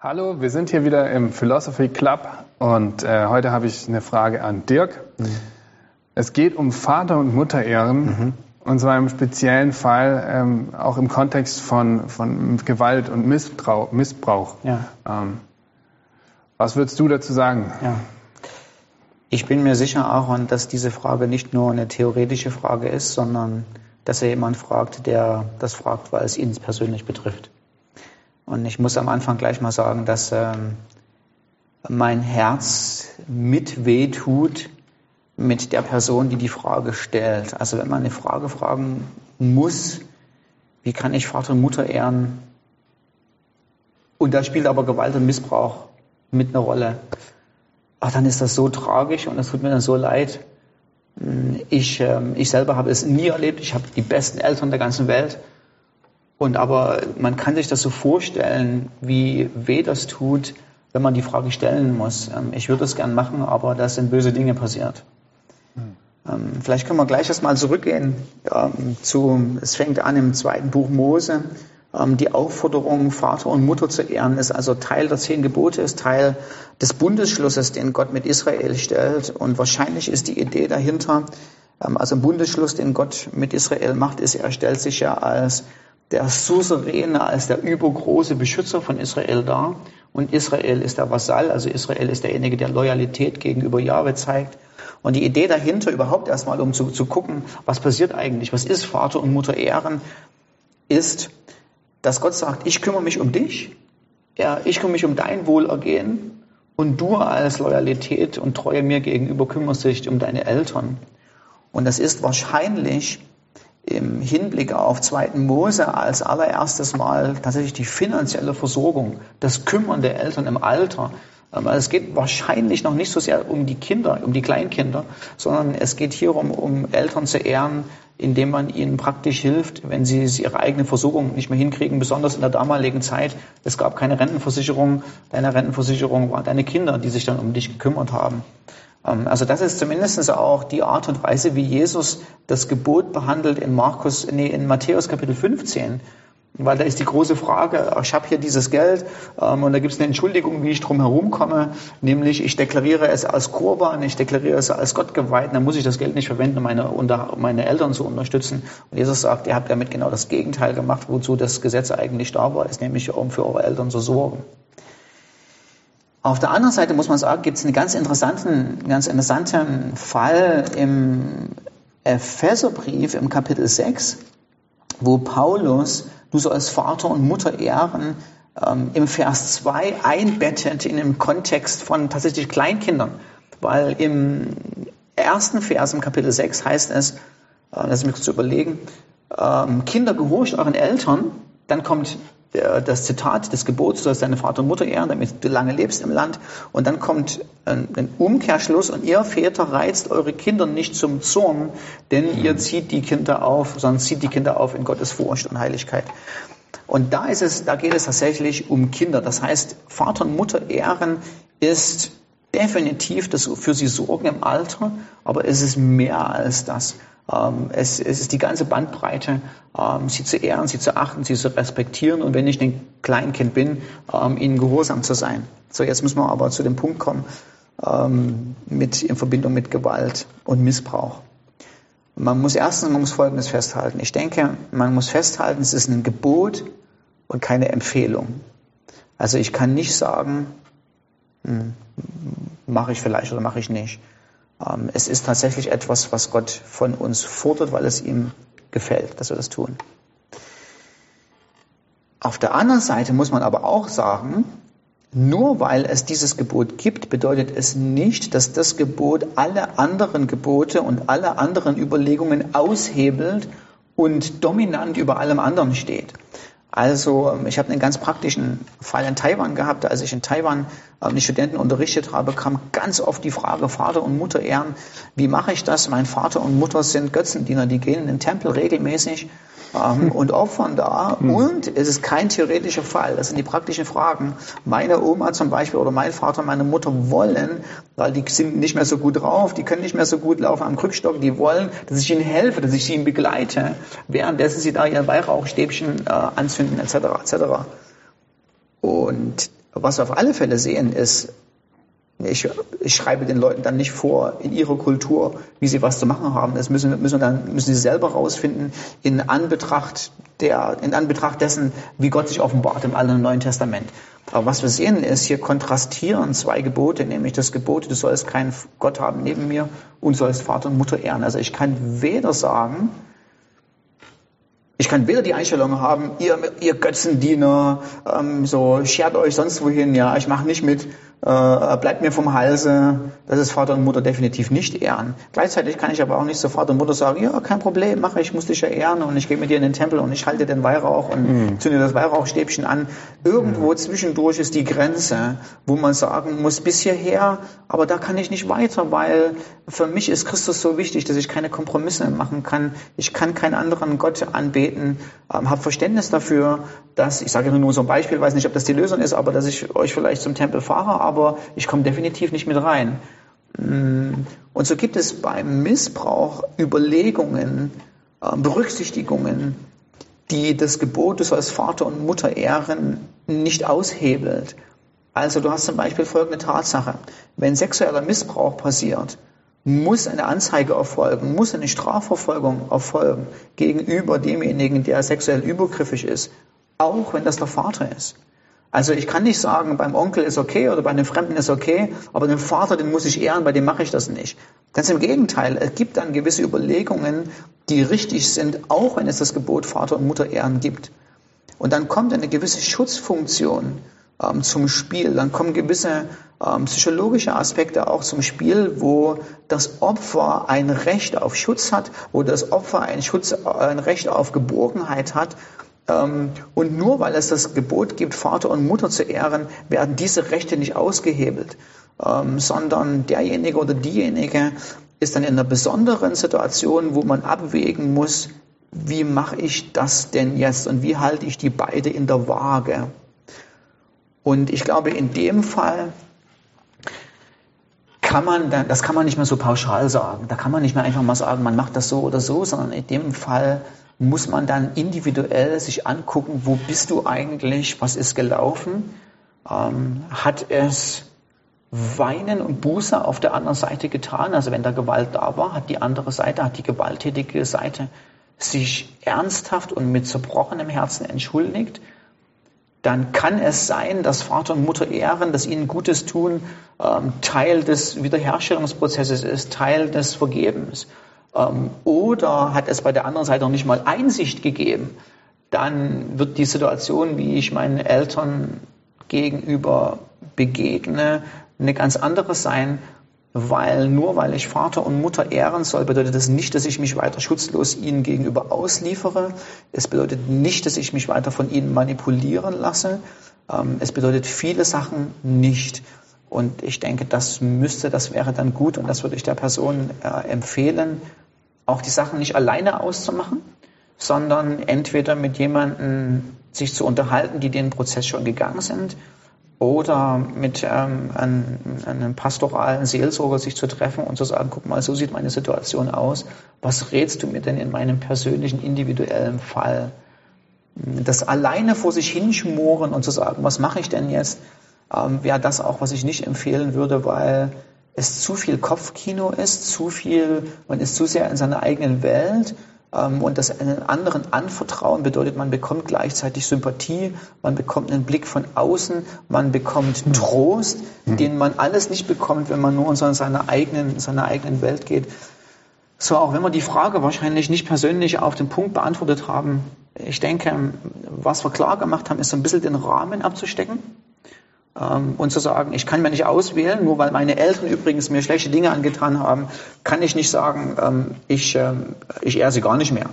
Hallo, wir sind hier wieder im Philosophy Club und äh, heute habe ich eine Frage an Dirk. Mhm. Es geht um Vater- und Mutterehren mhm. und zwar im speziellen Fall ähm, auch im Kontext von, von Gewalt und Missbrauch. Missbrauch. Ja. Ähm, was würdest du dazu sagen? Ja. Ich bin mir sicher, Aaron, dass diese Frage nicht nur eine theoretische Frage ist, sondern dass er jemand fragt, der das fragt, weil es ihn persönlich betrifft. Und ich muss am Anfang gleich mal sagen, dass ähm, mein Herz mit weh tut mit der Person, die die Frage stellt. Also wenn man eine Frage fragen muss, wie kann ich Vater und Mutter ehren? Und da spielt aber Gewalt und Missbrauch mit einer Rolle. Ach, dann ist das so tragisch und es tut mir dann so leid. Ich, ähm, ich selber habe es nie erlebt. Ich habe die besten Eltern der ganzen Welt. Und aber man kann sich das so vorstellen, wie weh das tut, wenn man die Frage stellen muss. Ähm, ich würde es gern machen, aber da sind böse Dinge passiert. Hm. Vielleicht können wir gleich erstmal zurückgehen ähm, zu, es fängt an im zweiten Buch Mose. Ähm, die Aufforderung, Vater und Mutter zu ehren, ist also Teil der zehn Gebote, ist Teil des Bundesschlusses, den Gott mit Israel stellt. Und wahrscheinlich ist die Idee dahinter, also ein Bundesschluss, den Gott mit Israel macht, ist, er stellt sich ja als der Souveräne, als der übergroße Beschützer von Israel dar. Und Israel ist der Vasall, also Israel ist derjenige, der Loyalität gegenüber Jahwe zeigt. Und die Idee dahinter überhaupt erstmal, um zu, zu gucken, was passiert eigentlich, was ist Vater und Mutter ehren, ist, dass Gott sagt, ich kümmere mich um dich, ja, ich kümmere mich um dein Wohlergehen und du als Loyalität und Treue mir gegenüber kümmerst dich um deine Eltern. Und das ist wahrscheinlich im Hinblick auf 2. Mose als allererstes Mal tatsächlich die finanzielle Versorgung, das Kümmern der Eltern im Alter. Ähm, also es geht wahrscheinlich noch nicht so sehr um die Kinder, um die Kleinkinder, sondern es geht hierum, um Eltern zu ehren, indem man ihnen praktisch hilft, wenn sie ihre eigene Versorgung nicht mehr hinkriegen, besonders in der damaligen Zeit. Es gab keine Rentenversicherung. Deine Rentenversicherung waren deine Kinder, die sich dann um dich gekümmert haben. Ähm, also das ist zumindest auch die Art und Weise, wie Jesus das Gebot behandelt in Markus, nee, in Matthäus Kapitel 15. Weil da ist die große Frage, ich habe hier dieses Geld ähm, und da gibt es eine Entschuldigung, wie ich drum herum komme, nämlich ich deklariere es als Kurban, ich deklariere es als Gott geweiht, dann muss ich das Geld nicht verwenden, um meine, unter, meine Eltern zu unterstützen. Und Jesus sagt, ihr habt damit genau das Gegenteil gemacht, wozu das Gesetz eigentlich da war, ist nämlich um für eure Eltern zu sorgen. Auf der anderen Seite muss man sagen, gibt es einen ganz interessanten, ganz interessanten Fall im Epheserbrief im Kapitel 6, wo Paulus, du sollst Vater und Mutter ehren, ähm, im Vers 2 einbettet in den Kontext von tatsächlich Kleinkindern. Weil im ersten Vers im Kapitel 6 heißt es, äh, lass mich kurz überlegen, ähm, Kinder gehorcht euren Eltern, dann kommt das Zitat des Gebots, du sollst deine Vater und Mutter ehren, damit du lange lebst im Land. Und dann kommt ein, Umkehrschluss und ihr Väter reizt eure Kinder nicht zum Zorn, denn ihr zieht die Kinder auf, sondern zieht die Kinder auf in Gottes Furcht und Heiligkeit. Und da ist es, da geht es tatsächlich um Kinder. Das heißt, Vater und Mutter ehren ist definitiv das für sie Sorgen im Alter, aber es ist mehr als das. Ähm, es, es, ist die ganze Bandbreite, ähm, sie zu ehren, sie zu achten, sie zu respektieren und wenn ich ein Kleinkind bin, ähm, ihnen gehorsam zu sein. So, jetzt müssen wir aber zu dem Punkt kommen, mit, in Verbindung mit Gewalt und Missbrauch. Man muss erstens, man muss Folgendes festhalten. Ich denke, man muss festhalten, es ist ein Gebot und keine Empfehlung. Also ich kann nicht sagen, mache ich vielleicht oder mache ich nicht. Ähm, es ist tatsächlich etwas, was Gott von uns fordert, weil es ihm gefällt, dass wir das tun. Auf der anderen Seite muss man aber auch sagen, nur weil es dieses Gebot gibt, bedeutet es nicht, dass das Gebot alle anderen Gebote und alle anderen Überlegungen aushebelt und dominant über allem anderen steht. Also ähm, ich habe einen ganz praktischen Fall in Taiwan gehabt. Als ich in Taiwan ähm, die Studenten unterrichtet habe, kam ganz oft die Frage, Vater und Mutter ehren. Wie mache ich das? Mein Vater und Mutter sind Götzendiener, die gehen in den Tempel regelmäßig ähm, und opfern da. Mhm. Und es ist kein theoretischer Fall. Das sind die praktischen Fragen. Meine Oma zum Beispiel oder mein Vater, meine Mutter wollen, weil die sind nicht mehr so gut drauf, die können nicht mehr so gut laufen am Krückstock, die wollen, dass ich ihnen helfe, dass ich ihnen begleite, währenddessen sie da ihr Weihrauchstäbchen äh, anzünden etc. etc. Und Was wir auf alle Fälle sehen ist, ich, ich, schreibe den Leuten dann nicht vor in ihrer Kultur, wie sie was zu machen haben. Das müssen, müssen, dann, müssen sie selber rausfinden in Anbetracht, der, in Anbetracht dessen, wie Gott sich offenbart im Alten und Neuen Testament. Aber was wir sehen ist, hier kontrastieren zwei Gebote, nämlich das Gebot, du sollst keinen Gott haben neben mir und sollst Vater und Mutter ehren. Also ich kann weder sagen, ich kann weder die Einstellung haben, ihr, ihr Götzendiener, ähm, so schert euch sonst wohin, ja, ich mache nicht mit, äh, bleibt mir vom Halse, das ist Vater und Mutter definitiv nicht ehren. Gleichzeitig kann ich aber auch nicht zu Vater und Mutter sagen, ja, kein Problem, mache ich, muss dich ja ehren und ich gehe mit dir in den Tempel und ich halte den Weihrauch und mhm. zünde das Weihrauchstäbchen an. Irgendwo mhm. zwischendurch ist die Grenze, wo man sagen muss, bis hierher, aber da kann ich nicht weiter, weil für mich ist Christus so wichtig, dass ich keine Kompromisse machen kann. Ich kann keinen anderen Gott anbeten, ähm, habe Verständnis dafür, dass, ich sage nur so ein Beispiel, weiß nicht, ob das die Lösung ist, aber dass ich euch vielleicht zum Tempel fahre, aber ich komme definitiv nicht mit rein. Mm, und so gibt es beim Missbrauch Überlegungen, ähm, Berücksichtigungen, die das Gebot, du sollst Vater und Mutter ehren, nicht aushebelt. Also du hast zum Beispiel folgende Tatsache. Wenn sexueller Missbrauch passiert, muss eine Anzeige erfolgen, muss eine Strafverfolgung erfolgen gegenüber demjenigen, der sexuell übergriffig ist, auch wenn das der Vater ist. Also ich kann nicht sagen, beim Onkel ist okay oder bei einem Fremden ist okay, aber den Vater, den muss ich ehren, bei dem mache ich das nicht. Ganz im Gegenteil, es gibt dann gewisse Überlegungen, die richtig sind, auch wenn es das Gebot Vater und Mutter ehren gibt. Und dann kommt eine gewisse Schutzfunktion ähm, zum Spiel, dann kommen gewisse ähm, psychologische Aspekte auch zum Spiel, wo das Opfer ein Recht auf Schutz hat, wo das Opfer ein, Schutz, ein Recht auf Geborgenheit hat und nur weil es das Gebot gibt, Vater und Mutter zu ehren, werden diese Rechte nicht ausgehebelt, ähm, sondern derjenige oder diejenige ist dann in einer besonderen Situation, wo man abwägen muss, wie mache ich das denn jetzt und wie halte ich die beide in der Waage. Und ich glaube, in dem Fall kann man, das kann man nicht mehr so pauschal sagen. Da kann man nicht mehr einfach mal sagen, man macht das so oder so, sondern in dem Fall muss man dann individuell sich angucken, wo bist du eigentlich, was ist gelaufen, ähm, hat es Weinen und Buße auf der anderen Seite getan, also wenn da Gewalt da war, hat die andere Seite, hat die gewalttätige Seite sich ernsthaft und mit zerbrochenem Herzen entschuldigt, dann kann es sein, dass Vater und Mutter ehren, dass ihnen Gutes tun, ähm, Teil des Wiederherstellungsprozesses ist, Teil des Vergebens. Ähm, oder hat es bei der anderen Seite noch nicht mal Einsicht gegeben, dann wird die Situation, wie ich meinen Eltern gegenüber begegne, eine ganz andere sein, weil nur weil ich Vater und Mutter ehren soll, bedeutet das nicht, dass ich mich weiter schutzlos ihnen gegenüber ausliefere. Es bedeutet nicht, dass ich mich weiter von ihnen manipulieren lasse. Ähm, es bedeutet viele Sachen nicht. Und ich denke, das müsste, das wäre dann gut und das würde ich der Person äh, empfehlen, auch die Sachen nicht alleine auszumachen, sondern entweder mit jemandem sich zu unterhalten, die den Prozess schon gegangen sind, oder mit ähm, einem, einem pastoralen Seelsorger sich zu treffen und zu sagen, guck mal, so sieht meine Situation aus. Was rätst du mir denn in meinem persönlichen, individuellen Fall? Das alleine vor sich hinschmoren und zu sagen, was mache ich denn jetzt, ähm, wäre das auch, was ich nicht empfehlen würde, weil es zu viel Kopfkino ist, zu viel, man ist zu sehr in seiner eigenen Welt ähm, und das einen anderen anvertrauen bedeutet, man bekommt gleichzeitig Sympathie, man bekommt einen Blick von außen, man bekommt hm. Trost, mhm. den man alles nicht bekommt, wenn man nur in seiner eigenen, seiner eigenen Welt geht. So, auch wenn wir die Frage wahrscheinlich nicht persönlich auf den Punkt beantwortet haben, ich denke, was wir klar gemacht haben, ist so ein bisschen den Rahmen abzustecken und zu sagen, ich kann mir nicht auswählen, nur weil meine Eltern übrigens mir schlechte Dinge angetan haben, kann ich nicht sagen, ähm, ich, ähm, ich ehre sie gar nicht mehr.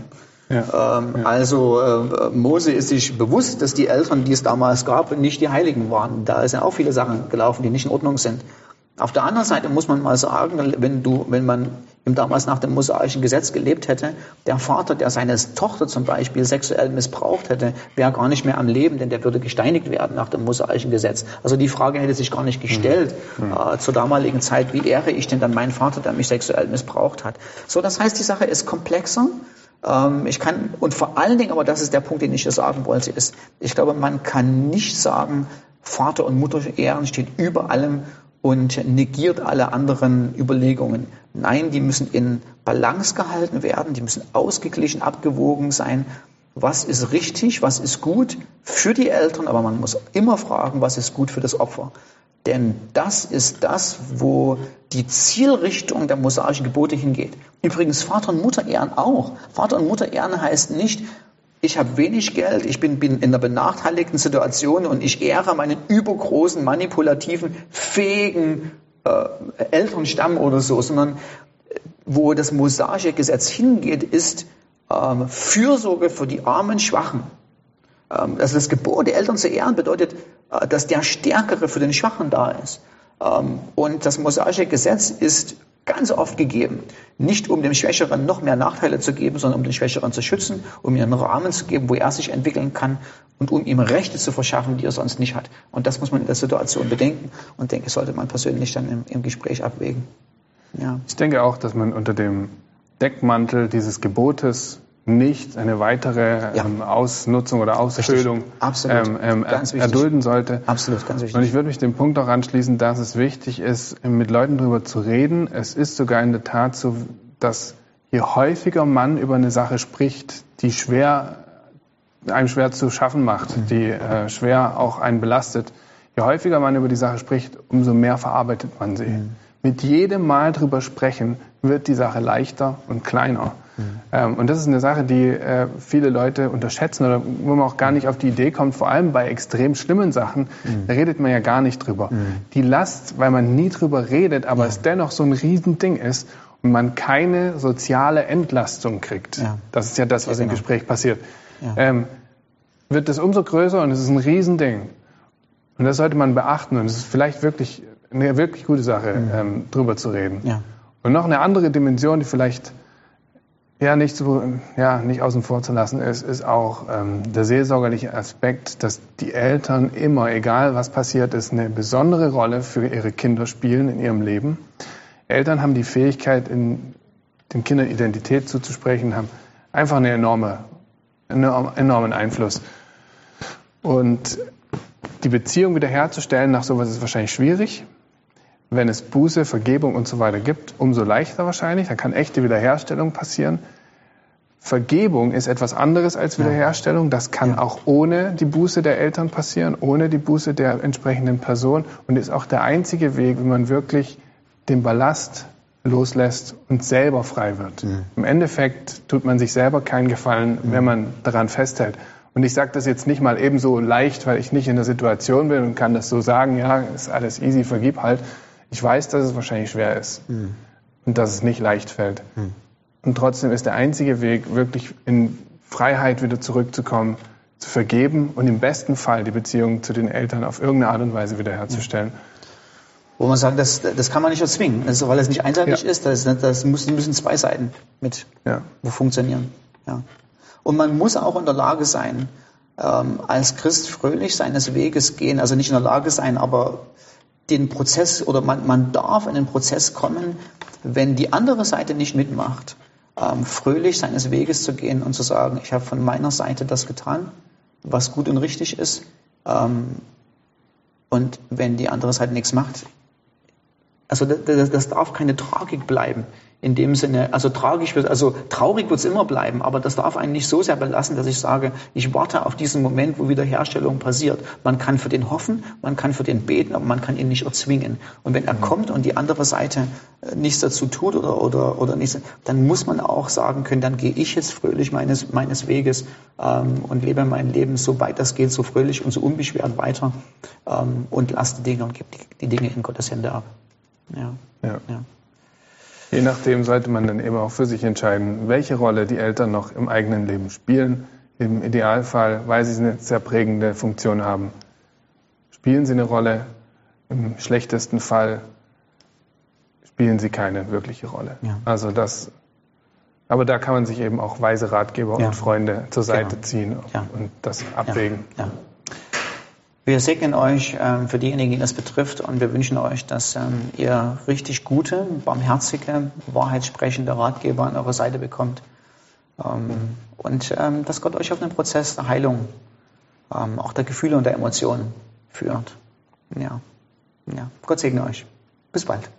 Ja, ähm, ja. Also äh, Mose ist sich bewusst, dass die Eltern, die es damals gab, nicht die Heiligen waren. Da sind auch viele Sachen gelaufen, die nicht in Ordnung sind. Auf der anderen Seite muss man mal sagen, wenn du, wenn man damals nach dem mosaischen Gesetz gelebt hätte, der Vater, der seine Tochter zum Beispiel sexuell missbraucht hätte, wäre gar nicht mehr am Leben, denn der würde gesteinigt werden nach dem mosaischen Gesetz. Also die Frage hätte sich gar nicht gestellt mhm. äh, zur damaligen Zeit, wie ehre ich denn dann meinen Vater, der mich sexuell missbraucht hat. So, das heißt, die Sache ist komplexer. Ähm, ich kann, und vor allen Dingen, aber das ist der Punkt, den ich hier sagen wollte, ist, ich glaube, man kann nicht sagen, Vater und Mutter Ehren steht über allem und negiert alle anderen Überlegungen. Nein, die müssen in Balance gehalten werden, die müssen ausgeglichen, abgewogen sein. Was ist richtig, was ist gut für die Eltern, aber man muss immer fragen, was ist gut für das Opfer. Denn das ist das, wo die Zielrichtung der mosaischen Gebote hingeht. Übrigens Vater und Mutter ehren auch. Vater und Mutter ehren heißt nicht, ich habe wenig Geld, ich bin, bin in einer benachteiligten Situation und ich ehre meinen übergroßen, manipulativen, fähigen äh, Elternstamm oder so, sondern äh, wo das mosaische Gesetz hingeht, ist ähm, Fürsorge für die armen Schwachen. Ähm, also das Gebot, die Eltern zu ehren, bedeutet, äh, dass der Stärkere für den Schwachen da ist. Ähm, und das mosaische Gesetz ist ganz oft gegeben, nicht um dem Schwächeren noch mehr Nachteile zu geben, sondern um den Schwächeren zu schützen, um ihm einen Rahmen zu geben, wo er sich entwickeln kann und um ihm Rechte zu verschaffen, die er sonst nicht hat. Und das muss man in der Situation bedenken und denke, sollte man persönlich dann im, im Gespräch abwägen. Ja. Ich denke auch, dass man unter dem Deckmantel dieses Gebotes nicht eine weitere ja. ähm, Ausnutzung oder Aushöhlung ähm, ähm, erdulden sollte. Absolut, ganz wichtig. Und ich würde mich dem Punkt auch anschließen, dass es wichtig ist, mit Leuten darüber zu reden. Es ist sogar in der Tat so, dass je häufiger man über eine Sache spricht, die schwer einem schwer zu schaffen macht, mhm. die äh, schwer auch einen belastet, je häufiger man über die Sache spricht, umso mehr verarbeitet man sie. Mhm. Mit jedem Mal drüber sprechen wird die Sache leichter und kleiner. Mhm. und das ist eine Sache, die äh, viele Leute unterschätzen oder wo man auch gar nicht auf die Idee kommt, vor allem bei extrem schlimmen Sachen, mhm. da redet man ja gar nicht drüber. Mhm. Die Last, weil man nie drüber redet, aber es dennoch so ein Riesending ist und man keine soziale Entlastung kriegt, ja. das ist ja das, was ja, genau. im Gespräch passiert, ja. ähm, wird das umso größer und es ist ein Riesending. Und das sollte man beachten und es ist vielleicht wirklich eine wirklich gute Sache, mhm. ähm, drüber zu reden. Und noch eine andere Dimension, die vielleicht ja, nicht, zu, ja, nicht außen vor zu lassen ist, ist auch ähm, der seelsorgerliche Aspekt, dass die Eltern immer, egal was passiert ist, eine besondere Rolle für ihre Kinder spielen in ihrem Leben. Eltern haben die Fähigkeit, in den Kindern Identität zuzusprechen, haben einfach eine enorme, einen enormen Einfluss. Und die Beziehung wiederherzustellen nach sowas ist wahrscheinlich schwierig. Wenn es Buße, Vergebung und so weiter gibt, umso leichter wahrscheinlich. Da kann echte Wiederherstellung passieren. Vergebung ist etwas anderes als Wiederherstellung. Das kann ja. auch ohne die Buße der Eltern passieren, ohne die Buße der entsprechenden Person und ist auch der einzige Weg, wie man wirklich den Ballast loslässt und selber frei wird. Mhm. Im Endeffekt tut man sich selber keinen Gefallen, mhm. wenn man daran festhält. Und ich sage das jetzt nicht mal ebenso leicht, weil ich nicht in der Situation bin und kann das so sagen, ja, ist alles easy, vergib halt, ich weiß, dass es wahrscheinlich schwer ist mhm. und dass es nicht leicht fällt. Mhm. Und trotzdem ist der einzige Weg, wirklich in Freiheit wieder zurückzukommen, zu vergeben und im besten Fall die Beziehung zu den Eltern auf irgendeine Art und Weise wiederherzustellen. Wo man sagt, das, das kann man nicht erzwingen, also, weil es nicht einseitig ja. ist, das, das müssen, müssen zwei Seiten mit ja. funktionieren. Ja. Und man muss auch in der Lage sein, ähm, als Christ fröhlich seines Weges gehen, also nicht in der Lage sein, aber den Prozess oder man, man darf in den Prozess kommen, wenn die andere Seite nicht mitmacht, ähm, fröhlich seines Weges zu gehen und zu sagen, ich habe von meiner Seite das getan, was gut und richtig ist. Ähm, und wenn die andere Seite nichts macht, also das, das darf keine Tragik bleiben in dem Sinne, also tragisch wird, also traurig wird es immer bleiben, aber das darf einen nicht so sehr belassen, dass ich sage, ich warte auf diesen Moment, wo Wiederherstellung passiert. Man kann für den hoffen, man kann für den beten, aber man kann ihn nicht erzwingen. Und wenn er mhm. kommt und die andere Seite äh, nichts dazu tut oder, oder, oder nichts, dann muss man auch sagen können, dann gehe ich jetzt fröhlich meines, meines Weges ähm, und lebe mein Leben so weit das geht, so fröhlich und so unbeschwert weiter ähm, und lasse die Dinge und gebe die, die Dinge in Gottes Hände ab. Ja. ja. ja. Je nachdem sollte man dann eben auch für sich entscheiden, welche Rolle die Eltern noch im eigenen Leben spielen. Im Idealfall, weil sie eine sehr prägende Funktion haben, spielen sie eine Rolle. Im schlechtesten Fall spielen sie keine wirkliche Rolle. Ja. Also das, aber da kann man sich eben auch weise Ratgeber ja. und Freunde zur Seite genau. ziehen ja. und das abwägen. Wir segnen euch ähm, für diejenigen, die das betrifft, und wir wünschen euch, dass ähm, ihr richtig gute, barmherzige, wahrheitssprechende Ratgeber an eurer Seite bekommt, Ähm, und dass Gott euch auf einen Prozess der Heilung, auch der Gefühle und der Emotionen führt. Ja. ja. Gott segne euch. Bis bald.